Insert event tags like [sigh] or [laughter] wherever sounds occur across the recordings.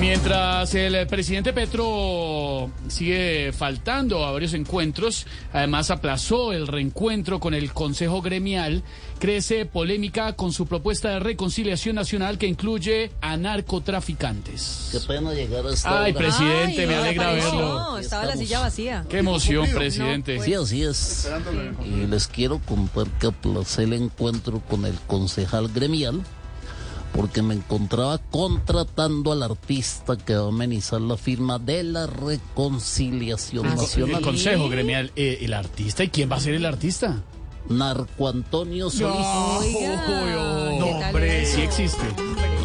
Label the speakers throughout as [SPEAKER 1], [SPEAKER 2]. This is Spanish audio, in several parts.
[SPEAKER 1] Mientras el presidente Petro sigue faltando a varios encuentros, además aplazó el reencuentro con el Consejo Gremial, crece polémica con su propuesta de reconciliación nacional que incluye a narcotraficantes.
[SPEAKER 2] Qué pena llegar a esta
[SPEAKER 1] Ay,
[SPEAKER 2] hora.
[SPEAKER 1] presidente,
[SPEAKER 3] Ay,
[SPEAKER 1] me
[SPEAKER 3] no,
[SPEAKER 1] alegra
[SPEAKER 3] apareció.
[SPEAKER 1] verlo.
[SPEAKER 3] Estaba la silla vacía.
[SPEAKER 1] Qué emoción, presidente.
[SPEAKER 2] Sí, así es. Y les quiero contar que aplacé el encuentro con el concejal gremial porque me encontraba contratando al artista que va a amenizar la firma de la reconciliación
[SPEAKER 3] Ah,
[SPEAKER 1] El
[SPEAKER 2] nacional.
[SPEAKER 1] Consejo Gremial, eh, el artista, ¿y quién va a ser el artista?
[SPEAKER 2] Narco Antonio Solís.
[SPEAKER 3] Oiga, ¿qué
[SPEAKER 1] no,
[SPEAKER 3] tal
[SPEAKER 1] hombre, sí existe.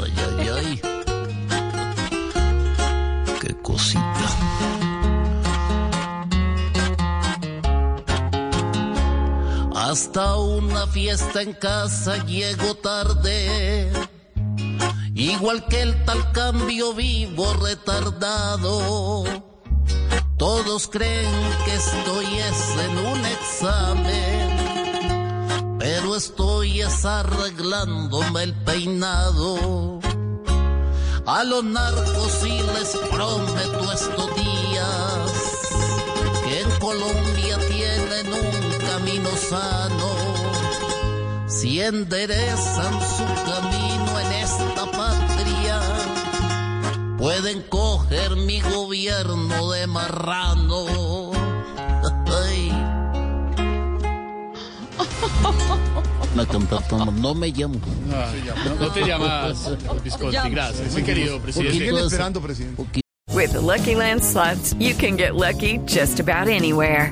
[SPEAKER 2] Ay, ay, ay. Qué cosita. Hasta una fiesta en casa llego tarde. Igual que el tal cambio vivo retardado. Todos creen que estoy es en un examen pero estoy es arreglándome el peinado. A los narcos sí les prometo estos días que en Colombia tienen un camino sano. Si enderezan su camino pueden coger mi gobierno de marrano. Me no me llamo.
[SPEAKER 1] Ah, no, no te llamas Visconti, gracias. Muy querido presidente.
[SPEAKER 2] Siguen
[SPEAKER 4] esperando, presidente.
[SPEAKER 5] With the Lucky Land slots, you can get lucky just about anywhere.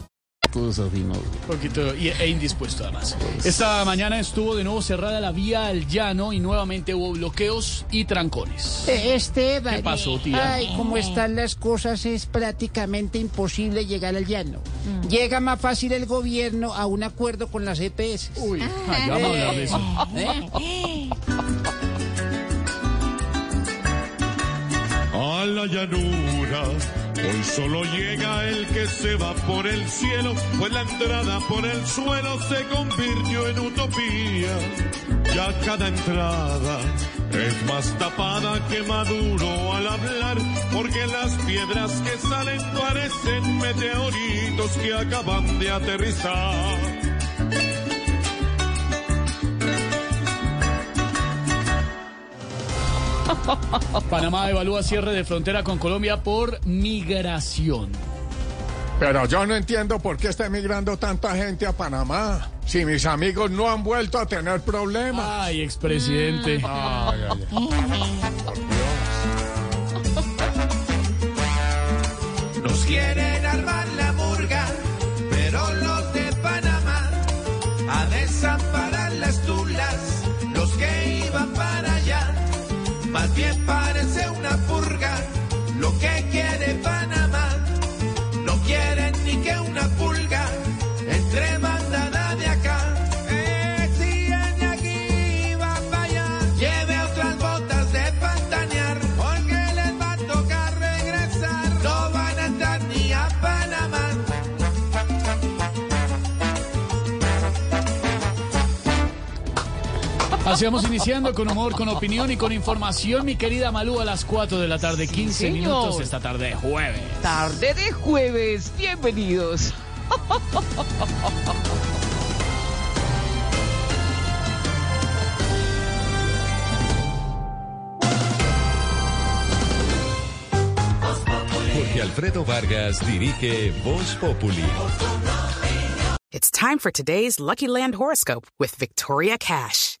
[SPEAKER 2] Desafinado.
[SPEAKER 1] Poquito y- e indispuesto además. Esta mañana estuvo de nuevo cerrada la vía al llano y nuevamente hubo bloqueos y trancones.
[SPEAKER 6] Esteban.
[SPEAKER 1] ¿Qué pasó, tía?
[SPEAKER 6] Ay, como están las cosas, es prácticamente imposible llegar al llano. Llega más fácil el gobierno a un acuerdo con las EPS.
[SPEAKER 1] Uy, ay, vamos a hablar de eso.
[SPEAKER 7] A la llanura, hoy solo llega el que se va por el cielo, pues la entrada por el suelo se convirtió en utopía. Ya cada entrada es más tapada que Maduro al hablar, porque las piedras que salen parecen meteoritos que acaban de aterrizar. [laughs]
[SPEAKER 1] Panamá evalúa cierre de frontera con Colombia por migración.
[SPEAKER 4] Pero yo no entiendo por qué está emigrando tanta gente a Panamá. Si mis amigos no han vuelto a tener problemas.
[SPEAKER 1] Ay, expresidente.
[SPEAKER 4] Ay, ay, ay. Por Dios.
[SPEAKER 8] Nos quieren armar más bien parece una purga,
[SPEAKER 1] Así vamos iniciando con humor, con opinión y con información, mi querida Malú, a las 4 de la tarde, 15
[SPEAKER 3] señor.
[SPEAKER 1] minutos esta tarde de jueves.
[SPEAKER 3] Tarde de jueves, bienvenidos.
[SPEAKER 9] Jorge Alfredo Vargas dirige Voz Populi.
[SPEAKER 10] It's time for today's Lucky Land horoscope with Victoria Cash.